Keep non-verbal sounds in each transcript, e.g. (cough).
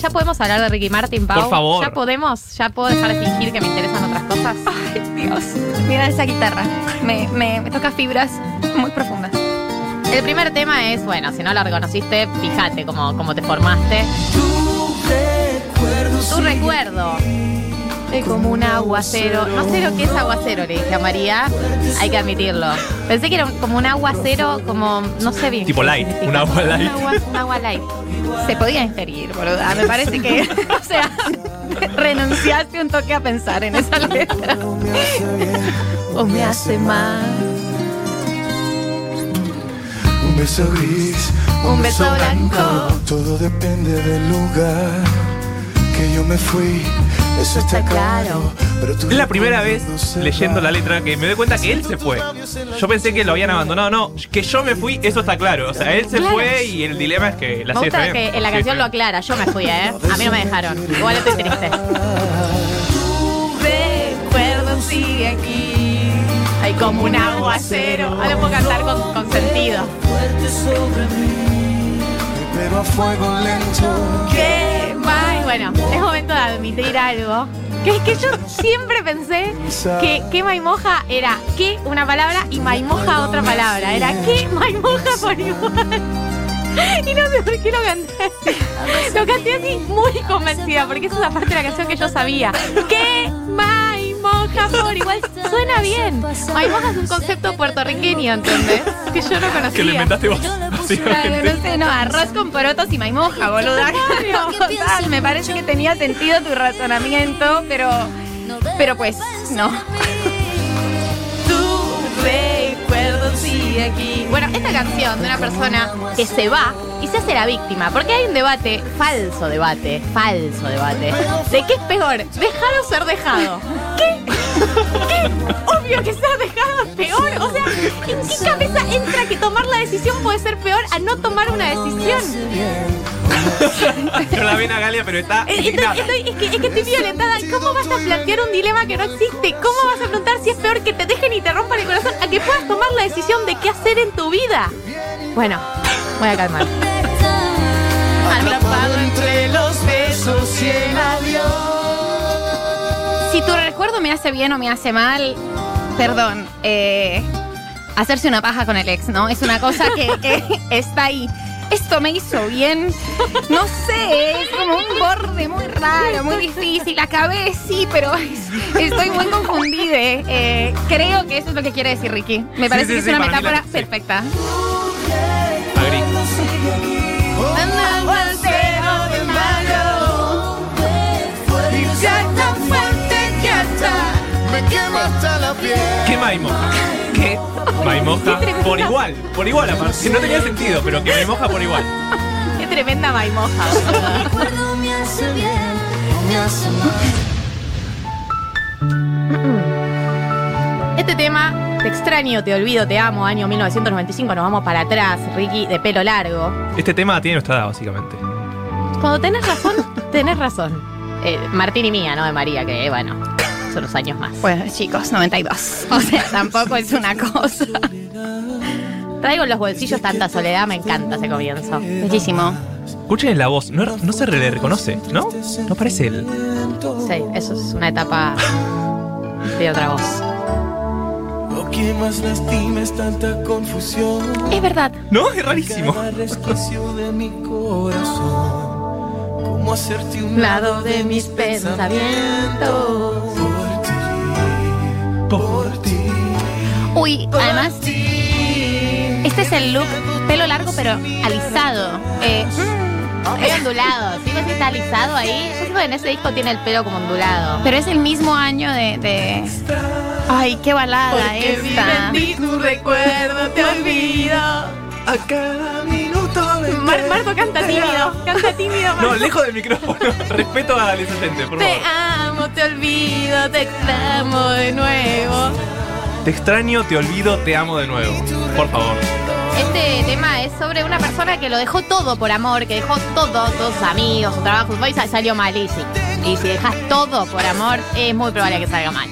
ya podemos hablar de Ricky Martin, Pau. Por favor. Ya podemos, ya puedo dejar de fingir que me interesan otras cosas. Ay, Dios. Mira esa guitarra. Me, me, me toca fibras muy profundas. El primer tema es, bueno, si no la reconociste, fíjate cómo, cómo te formaste. Tu recuerdo. Es como un aguacero. No sé lo que es aguacero, le dije a María. Hay que admitirlo. Pensé que era como un aguacero, como, no sé bien. Tipo light, significa. un agua light. Un agua, un agua light. Se podía inferir, boluda. Me parece que, (laughs) o sea, (laughs) renunciaste un toque a pensar en esa letra. O me hace mal. Un beso gris, Un beso blanco. Todo depende del lugar que yo me fui. Eso está claro. Es la primera vez leyendo la letra que me doy cuenta que él se fue. Yo pensé que lo habían abandonado. No, que yo me fui, eso está claro. O sea, él se Claro. fue y el dilema es que la Me gusta está bien. que en la canción lo aclara. Yo me fui, ¿eh? A mí no me dejaron. Igual estoy triste. Recuerdo sigue aquí. Hay como un aguacero. Ahora puedo cantar con, con sentido. Pero a fuego lento. ¿Qué más? Bueno, es momento de admitir algo. Que es que yo siempre pensé que, que maimoja era que una palabra y maimoja otra palabra. Era que maimoja por igual. Y no sé por qué lo canté así. Lo canté así muy convencida, porque esa es la parte de la canción que yo sabía. Que maimoja por igual. Suena bien. Maimoja es un concepto puertorriqueño, ¿entendés? Que yo no conocía. Que lo inventaste vos. Claro, no sé, no, arroz con porotos y maimoja, boluda. Total, (laughs) me parece que tenía sentido tu razonamiento, pero. Pero pues, no. Tu recuerdo sigue aquí. Bueno, esta canción de una persona que se va hace la víctima, porque hay un debate, falso debate, falso debate, de qué es peor, dejar o ser dejado. ¿Qué? ¿Qué? Obvio que ser dejado es peor. O sea, ¿en qué cabeza entra que tomar la decisión puede ser peor a no tomar una decisión? No la ven a Galia, pero está Eh, Estoy, indignada. estoy- es, que, es que estoy violentada. ¿Cómo vas a plantear un dilema que no existe? ¿Cómo vas a preguntar si es peor que te dejen y te rompan el corazón a que puedas tomar la decisión de qué hacer en tu vida? Bueno, voy a calmar. Atrapado entre los besos y el adiós. Si tu recuerdo me hace bien o me hace mal, perdón, eh, hacerse una paja con el ex, ¿no? Es una cosa que, (laughs) está ahí. Esto me hizo bien. No sé, es como un borde muy raro, muy difícil. Acabé, sí, pero es- estoy muy confundida. Eh, creo que eso es lo que quiere decir Ricky. Me parece sí, que es sí, una la- metáfora perfecta. Me quema hasta la piel. ¿Qué maimoja? ¿Qué maimoja? Por igual, por igual aparte. Que no tenía sentido, pero que maimoja por igual. Qué tremenda maimoja. me hace bien o me hace mal. Este tema, Te extraño, te olvido, te amo, año 1995, nos vamos para atrás, Ricky, de pelo largo. Este tema tiene nuestra edad, básicamente. Cuando tenés razón, tenés razón. Eh, Martín y mía, no de María, que bueno, son los años más. Bueno, chicos, 92. (laughs) O sea, tampoco es una cosa. Traigo en los bolsillos tanta soledad, me encanta ese comienzo. Bellísimo. Escuchen la voz, no, no se le reconoce, ¿no? No parece él. Sí, eso es una etapa de otra voz. Lo que más lastima es tanta confusión. Es verdad. ¿No? Es rarísimo. De mi corazón. ¿Cómo hacerte un Lado de mis pensamientos. Por ti, por ti. Uy, además, este es el look, pelo largo pero alisado. Eh, Es ondulado, ¿sí ves que está alisado ahí? Yo siento que en ese disco tiene el pelo como ondulado. pero es el mismo año de... de- Ay, qué balada esta. tu recuerdo, te olvido. A cada minuto de Mar- Marco canta tímido, canta tímido. No, Marco. lejos del micrófono. (laughs) Respeto al asistente, por Te favor. amo, te olvido, te extraño de nuevo. Te extraño, te olvido, te amo de nuevo. Por favor. Este tema es sobre una persona que lo dejó todo por amor, que dejó todo, todos sus amigos, su trabajo, su país, salió mal y sí. Y si dejas todo por amor, es muy probable que salga mal.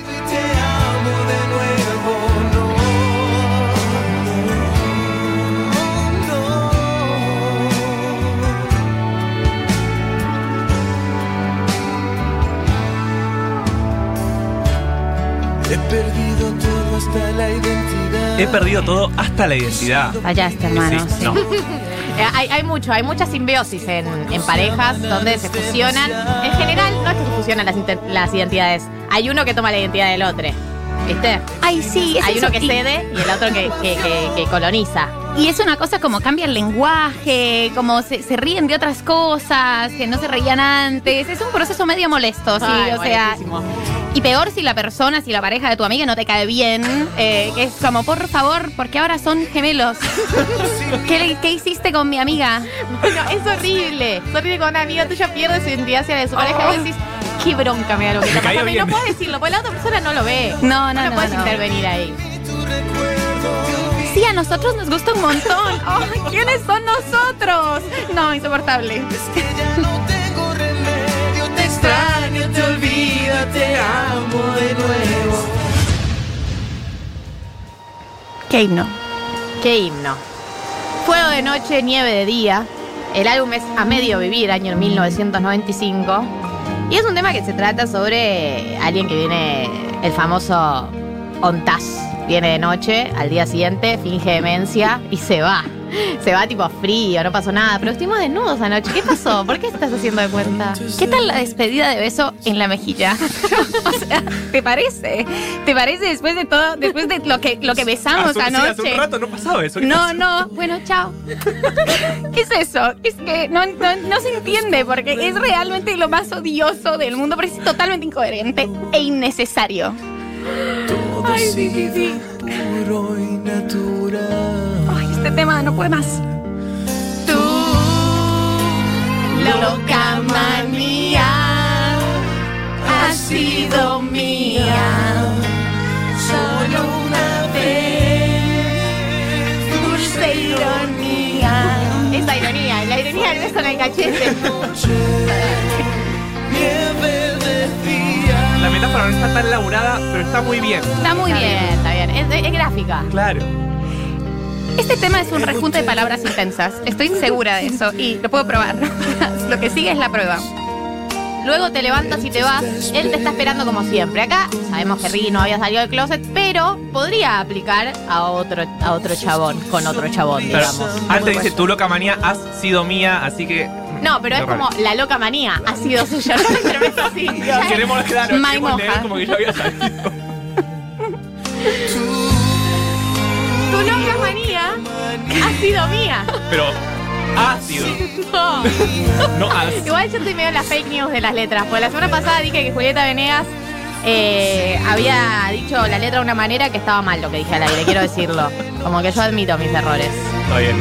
Perdido todo hasta la identidad. He perdido todo hasta la identidad. Fallaste, hermano. Sí, sí. no. (laughs) Eh, hay, hay mucho, hay mucha simbiosis en, en parejas donde se fusionan. En general, no es que se fusionan las, inter- las identidades. Hay uno que toma la identidad del otro. ¿Viste? Ay, sí, es Hay eso. uno que cede y el otro que, que- que- que coloniza. Y es una cosa como cambia el lenguaje, como se, se ríen de otras cosas que no se reían antes. Es un proceso medio molesto, sí. Ay, o sea, buenísimo. Y peor si la persona, si la pareja de tu amiga no te cae bien, eh, que es como, por favor, porque ahora son gemelos. (laughs) ¿Qué, le- qué hiciste con mi amiga? Bueno, es horrible. Es horrible cuando una amiga tuya pierde su identidad hacia de su pareja y vos decís, qué bronca me da lo que (laughs) está caía pasando. Y no bien. puedes decirlo, porque la otra persona no lo ve. No, no, no no, puedes no. intervenir ahí. Sí, a nosotros nos gusta un montón. (laughs) Ay, ¿Quiénes son nosotros? No, insoportable. Ya no tengo remedio, te extraño, de nuevo. Qué himno. Qué himno. Fuego de noche, nieve de día. El álbum es A Medio Vivir, año 1995. Y es un tema que se trata sobre alguien que viene, el famoso Ontas. Viene de noche, al día siguiente, finge demencia y se va. Se va tipo frío, no pasó nada. Pero estuvimos desnudos anoche. ¿Qué pasó? ¿Por qué estás haciendo de cuenta? ¿Qué tal la despedida de beso en la mejilla? (laughs) o sea, ¿te parece? ¿Te parece después de todo, después de lo que, lo que besamos Hace, sí, anoche? hace un rato no pasaba eso. ¿Qué No, pasó? no, bueno, chao. ¿Qué es eso? Es que no, no, no se entiende porque es realmente lo más odioso del mundo, pero es totalmente incoherente e innecesario. Todo sigue puro y natural. Tema no puede más. Tú, loca manía, has sido mía. Solo una vez, dulce ironía. Esa ironía, la ironía del beso en el cachete. La metáfora no está tan laburada, pero está muy bien. Está muy Está bien. bien, está bien. Es, es gráfica. Claro. Este tema es un rejunte de palabras intensas. Estoy segura de eso y lo puedo probar. (laughs) lo que sigue es la prueba. Luego te levantas y te vas. Él te está esperando como siempre. Acá sabemos que Ricky no había salido del closet, pero podría aplicar a otro, a otro chabón, con otro chabón, Pero digamos. antes dice, tu loca manía has sido mía, así que... No, pero es Qué como la loca manía. Ha sido suya. (laughs) Lo interpreto así. (laughs) Queremos, claro, queremos leer como que yo había salido. Ha sido mía. Pero ha sido, (laughs) No. no has. Igual yo estoy medio en las fake news de las letras. Porque la semana pasada dije que Julieta Venegas eh, había dicho la letra de una manera que estaba mal lo que dije al aire, quiero decirlo. Como que yo admito mis errores. Está bien.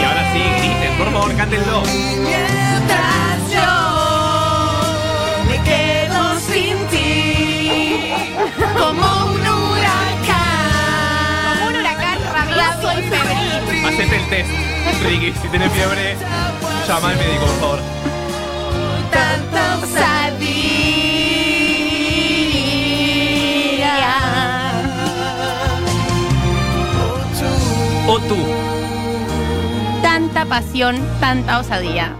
Y ahora sí, griten, por favor, cántenlo. Yo me quedo sin ti como rabioso y febril. Hacete el test. Ricky, si tenés fiebre, llama al médico, por favor. Tanto sabía. O tú. Tanta pasión, tanta osadía.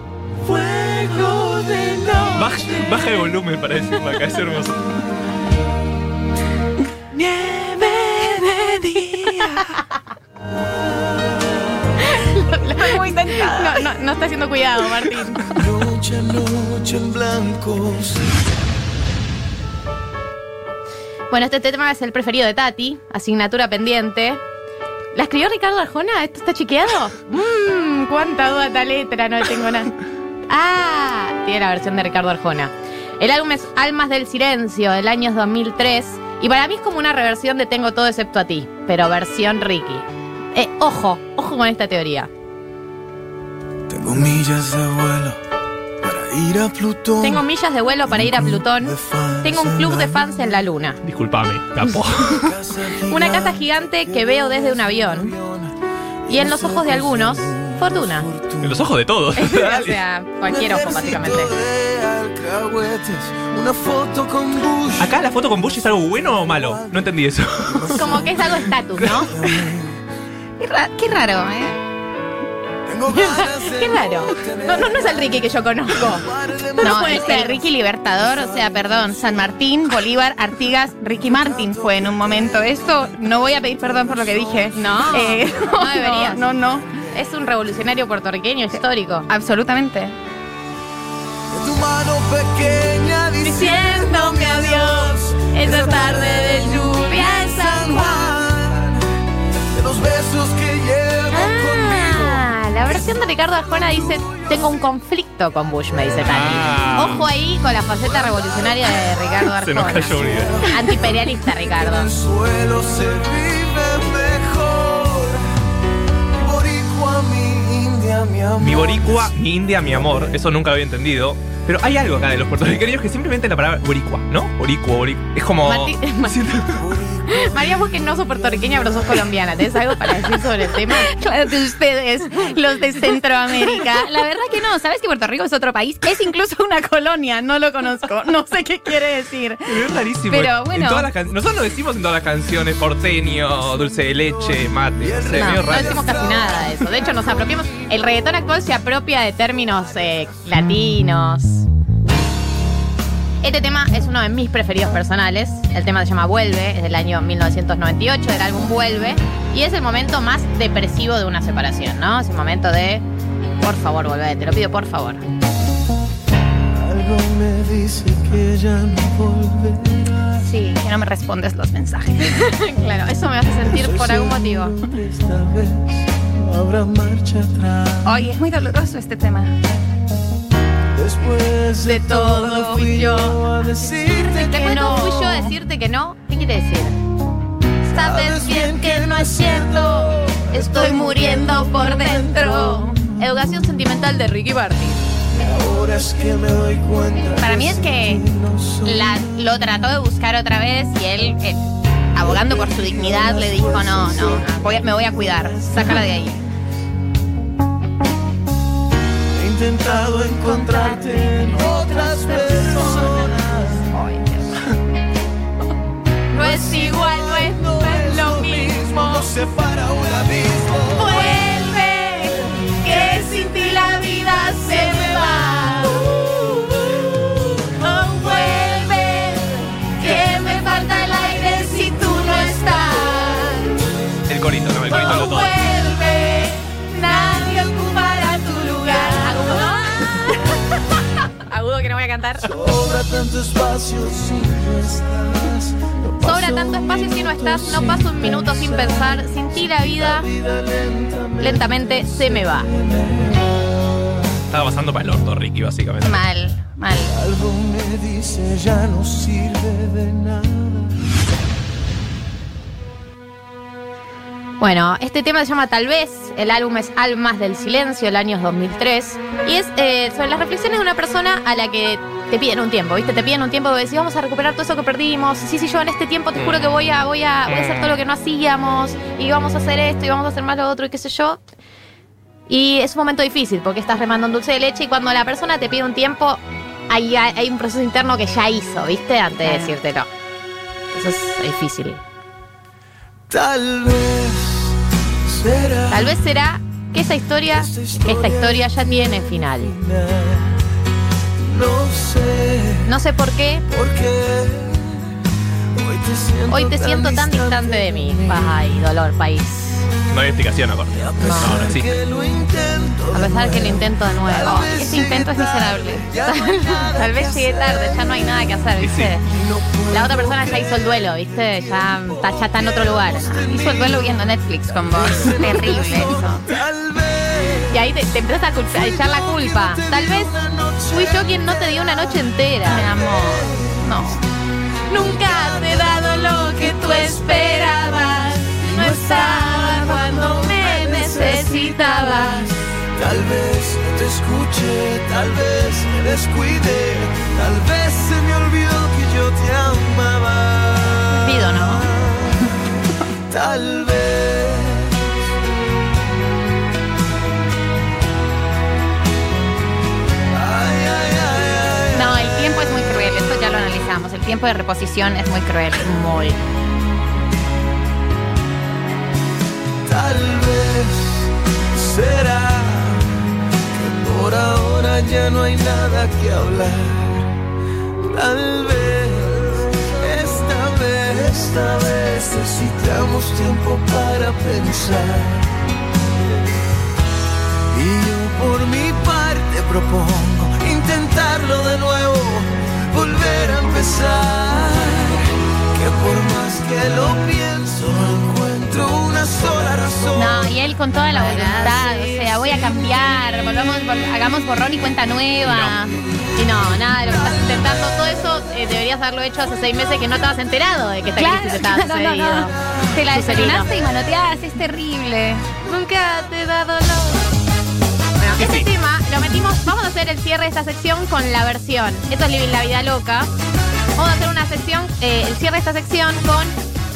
Baja, baja el volumen para decirlo acá, es hermoso. (laughs) Muy. No, no, no está haciendo cuidado, Martín. Noche noche en blancos. Bueno, este tema es el preferido de Tati, asignatura pendiente. ¿La escribió Ricardo Arjona? ¿Esto está chequeado? Mmm, (laughs) cuánta duda esta letra, no tengo nada. Ah, tiene la versión de Ricardo Arjona. El álbum es Almas del Silencio, del año 2003. Y para mí es como una reversión de Tengo todo excepto a ti, pero versión Ricky. Eh, ojo, ojo con esta teoría. Tengo millas de vuelo para ir a Plutón. Tengo millas de vuelo para ir a Plutón. Tengo un club de fans en la luna. Disculpame, capo. (laughs) Una casa gigante que veo desde un avión. Y en los ojos de algunos, fortuna. En los ojos de todos. (laughs) o sea, cualquier ojo, básicamente. Una foto con Bush. Acá la foto con Bush es algo bueno o malo. No entendí eso. Como que es algo estatus, ¿no? (laughs) Qué, ra- qué raro, ¿eh? (laughs) Qué raro. No, no, no es el Ricky que yo conozco. No, No puede es ser. el Ricky Libertador, o sea, perdón, San Martín, Bolívar, Artigas, Ricky Martin fue en un momento. Esto no voy a pedir perdón por lo que dije. No, Eh, no (laughs) deberías. No, no, no, Es un revolucionario puertorriqueño histórico. absolutamente. tu mano pequeña Diciéndome adiós, esa tarde de lluvia en San Juan. de los besos que versión de Ricardo Arjona dice, tengo un conflicto con Bush, me dice Tani. Ah. Ojo ahí con la faceta revolucionaria de Ricardo Se nos Arjona. cayó una idea. Antiimperialista, Ricardo. En el suelo se vive mejor. Mi boricua, mi india, mi amor. Mi boricua, mi india, mi amor. Eso nunca lo había entendido. Pero hay algo acá de los puertorriqueños que simplemente la palabra boricua, ¿no? Boricua, boricua. Es como. Marti- (laughs) (laughs) (laughs) María, vos que no sos puertorriqueña, pero sos colombiana. ¿Tenés algo para decir sobre el tema? (laughs) Claro que ustedes, los de Centroamérica. La verdad que no, ¿sabes que Puerto Rico es otro país? Es incluso una colonia, no lo conozco. No sé qué quiere decir. Es rarísimo. Pero bueno. En todas las can- Nosotros lo decimos en todas las canciones: porteño, dulce de leche, mate. No sé, No, decimos casi nada de eso. De hecho, nos apropiamos. El reggaetón actual se apropia de términos eh, latinos. Este tema es uno de mis preferidos personales. El tema se llama Vuelve, es del año 1998, del álbum Vuelve. Y es el momento más depresivo de una separación, ¿no? Es el momento de, por favor, volvé, te lo pido, por favor. Algo me dice que ya no volverás. Sí, que no me respondes los mensajes. (laughs) claro, eso me hace sentir por algún motivo. Esta vez habrá marcha atrás. Ay, es muy doloroso este tema. Después de todo fui yo a decirte que Después no. fui yo a decirte que no. ¿Qué quiere decir? Sabes bien que no es cierto. Estoy muriendo por dentro. Educación sentimental de Ricky Martin. Ahora es que me doy cuenta. Para mí es que la- lo trató de buscar otra vez y él, eh, abogando por su dignidad, le dijo, no, no, voy me voy a cuidar, sácala de ahí. Intentado encontrarte en otras personas. (laughs) No es igual, no es, no es lo mismo. Nos separa un abismo. Vuelve, que sin ti la vida se me va. Voy a cantar. Sobra tanto espacio si no estás. No Sobra tanto espacio si no minuto estás, no paso un minuto sin pensar. Sin ti la vida vida lentamente. lentamente se me va. Estaba pasando para el orto, Ricky, básicamente. Mal, mal. Algo me dice ya no sirve de nada. Bueno, este tema se llama Tal vez, el álbum es Almas del Silencio, el año 2003, y es eh, sobre las reflexiones de una persona a la que te piden un tiempo, ¿viste? Te piden un tiempo de decir, vamos a recuperar todo eso que perdimos, sí, sí, yo en este tiempo te juro que voy a, voy a, voy a hacer todo lo que no hacíamos, y vamos a hacer esto, y vamos a hacer más lo otro, y qué sé yo. Y es un momento difícil, porque estás remando un dulce de leche, y cuando la persona te pide un tiempo, hay, hay un proceso interno que ya hizo, ¿viste? Antes de decírtelo. Eso es difícil. Tal vez. Tal vez será que esa historia, esta historia ya tiene final. No sé por qué, hoy te siento tan distante de mí. Ay, dolor, país. No hay explicación aparte. No, no existe. A pesar que lo intento de nuevo. Este intento es miserable. (laughs) Tal vez hacer. tarde, ya no hay nada que hacer, sí. ¿viste? La otra persona ya hizo el duelo, ¿viste? Ya está, ya está en otro lugar. Hizo el duelo viendo Netflix con vos. Terrible eso. Tal vez. Y ahí te, te empiezas a, a echar la culpa. Tal vez fui yo quien no te dio una noche entera. Mi amor. No. Nunca te he dado lo que tú esperabas. No estaba Tal vez no te escuché, tal vez me descuidé, tal vez se me olvidó que yo te amaba. Pido, ¿no? (laughs) Tal vez. Ay, ay, ay, ay, No, el tiempo es muy cruel, esto ya lo analizamos. El tiempo de reposición es muy cruel. Muy. Tal vez será ya no hay nada que hablar. Tal vez, esta vez, esta vez necesitamos tiempo para pensar. Y yo por mi parte propongo intentarlo de nuevo, volver a empezar. Que por más que lo pienso, él con toda la voluntad, o sea, voy a cambiar, volvamos, vol- hagamos borrón y cuenta nueva. Y no, nada de lo que estás intentando, todo eso eh, deberías haberlo hecho hace seis meses que no estabas enterado de que esta crisis (laughs) estaba no, no, sucediendo. no. Te la desayunaste y manoteaste, es terrible. Nunca te dado dolor. Este sí. tema lo metimos. Vamos a hacer el cierre de esta sección con la versión. Esto es Living la Vida Loca. Vamos a hacer una sección, eh, el cierre de esta sección con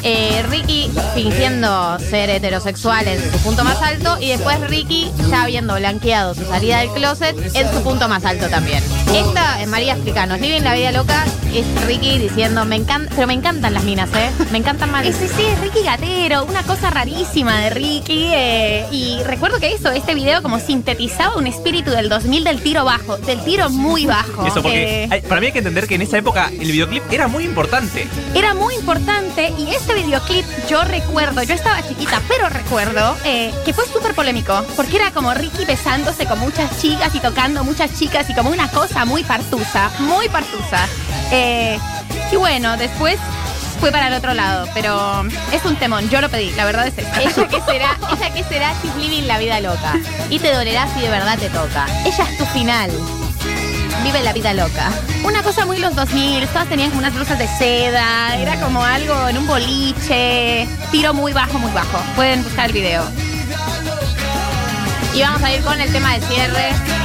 eh, Ricky fingiendo ser heterosexual en su punto más alto y después Ricky ya habiendo blanqueado su salida del closet en su punto más alto también. Esta es María Explicanos. Living la Vida Loca es Ricky diciendo, me encanta, pero me encantan las minas, ¿eh? Me encantan mal. Ese sí es Ricky Gatero, una cosa rarísima de Ricky. eh, y recuerdo que eso, este video como sintetizaba un espíritu del 2000 del tiro bajo, del tiro muy bajo. Eso porque Eh, hay- para mí hay que entender que en esa época el videoclip era muy importante. Era muy importante y este videoclip yo recuerdo, yo estaba chiquita, pero recuerdo eh, que fue súper polémico, porque era como Ricky besándose con muchas chicas y tocando muchas chicas y como una cosa muy partusa, muy partusa. Eh, y bueno, después fue para el otro lado, pero es un temón, yo lo pedí, la verdad es esta. Ella que será, ella que será She's Living la vida loca. Y te dolerá si de verdad te toca. Ella es tu final. Vive la vida loca. Una cosa muy los 2000, todas tenían unas blusas de seda, era como algo en un boliche, tiro muy bajo, muy bajo. Pueden buscar el video. Y vamos a ir con el tema de cierre.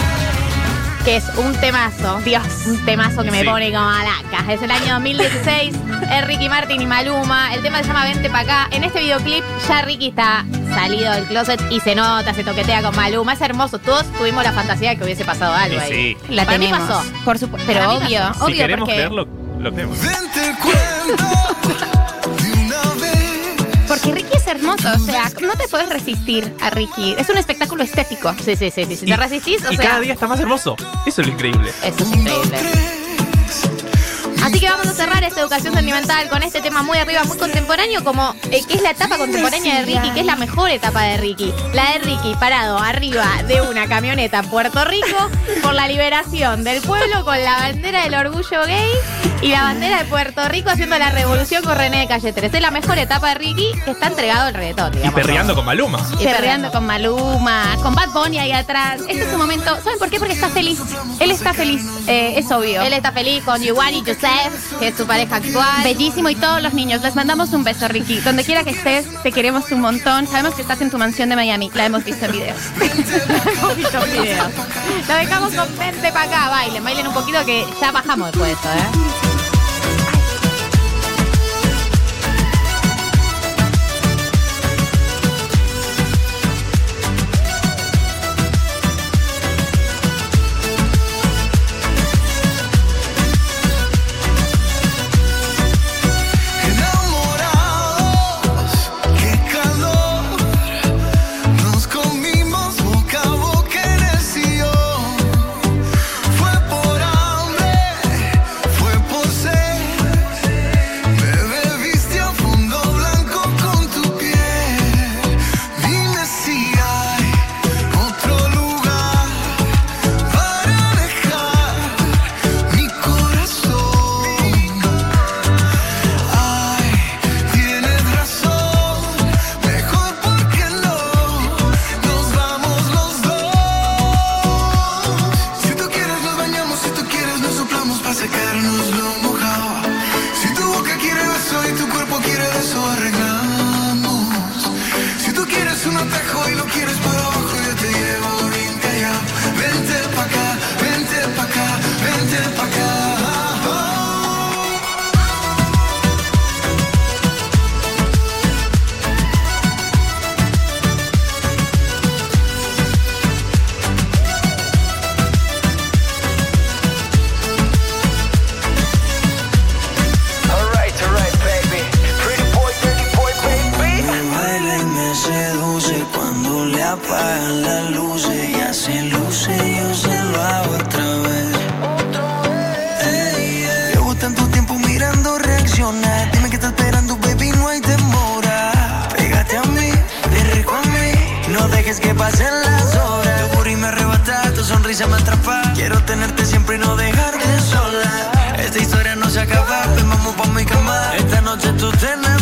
Que es un temazo. Dios, un temazo que me Sí. pone como alaca. Es el año 2016. (laughs) Es Ricky Martin y Maluma. El tema se llama Vente pa' acá. En este videoclip ya Ricky está salido del closet y se nota, se toquetea con Maluma. Es hermoso. Todos tuvimos la fantasía de que hubiese pasado algo ahí. sí. La Para mí tenemos. pasó. Por supuesto. Pero obvio, obvio si queremos porque, creerlo, lo creemos. Vente cuento. (laughs) porque Ricky es hermoso. O sea, no te puedes resistir a Ricky. Es un espectáculo estético. Sí, sí, sí. sí. Si te resistís, o y sea. cada día está más hermoso. Eso es lo increíble. Eso es increíble. Así que vamos a cerrar esta educación sentimental con este tema muy arriba, muy contemporáneo, como eh, que es la etapa contemporánea de Ricky, que es la mejor etapa de Ricky. La de Ricky parado arriba de una camioneta en Puerto Rico por la liberación del pueblo con la bandera del orgullo gay y la bandera de Puerto Rico haciendo la revolución con René de Calle 3. Es la mejor etapa de Ricky que está entregado al reggaetón, Y perreando con Maluma. Y perreando con Maluma, con Bad Bunny ahí atrás. Este es su momento. ¿Saben por qué? Porque está feliz. Él está feliz. Eh, es obvio. Él está feliz con Giovanni Que es su pareja actual. Bellísimo y todos los niños, les mandamos un beso, Ricky. Donde quiera que estés, te queremos un montón. Sabemos que estás en tu mansión de Miami, la hemos visto en videos. (laughs) Hemos visto videos. Lo dejamos con vente para acá, bailen, bailen un poquito que ya bajamos después de esto, ¿eh? Tú te enamoras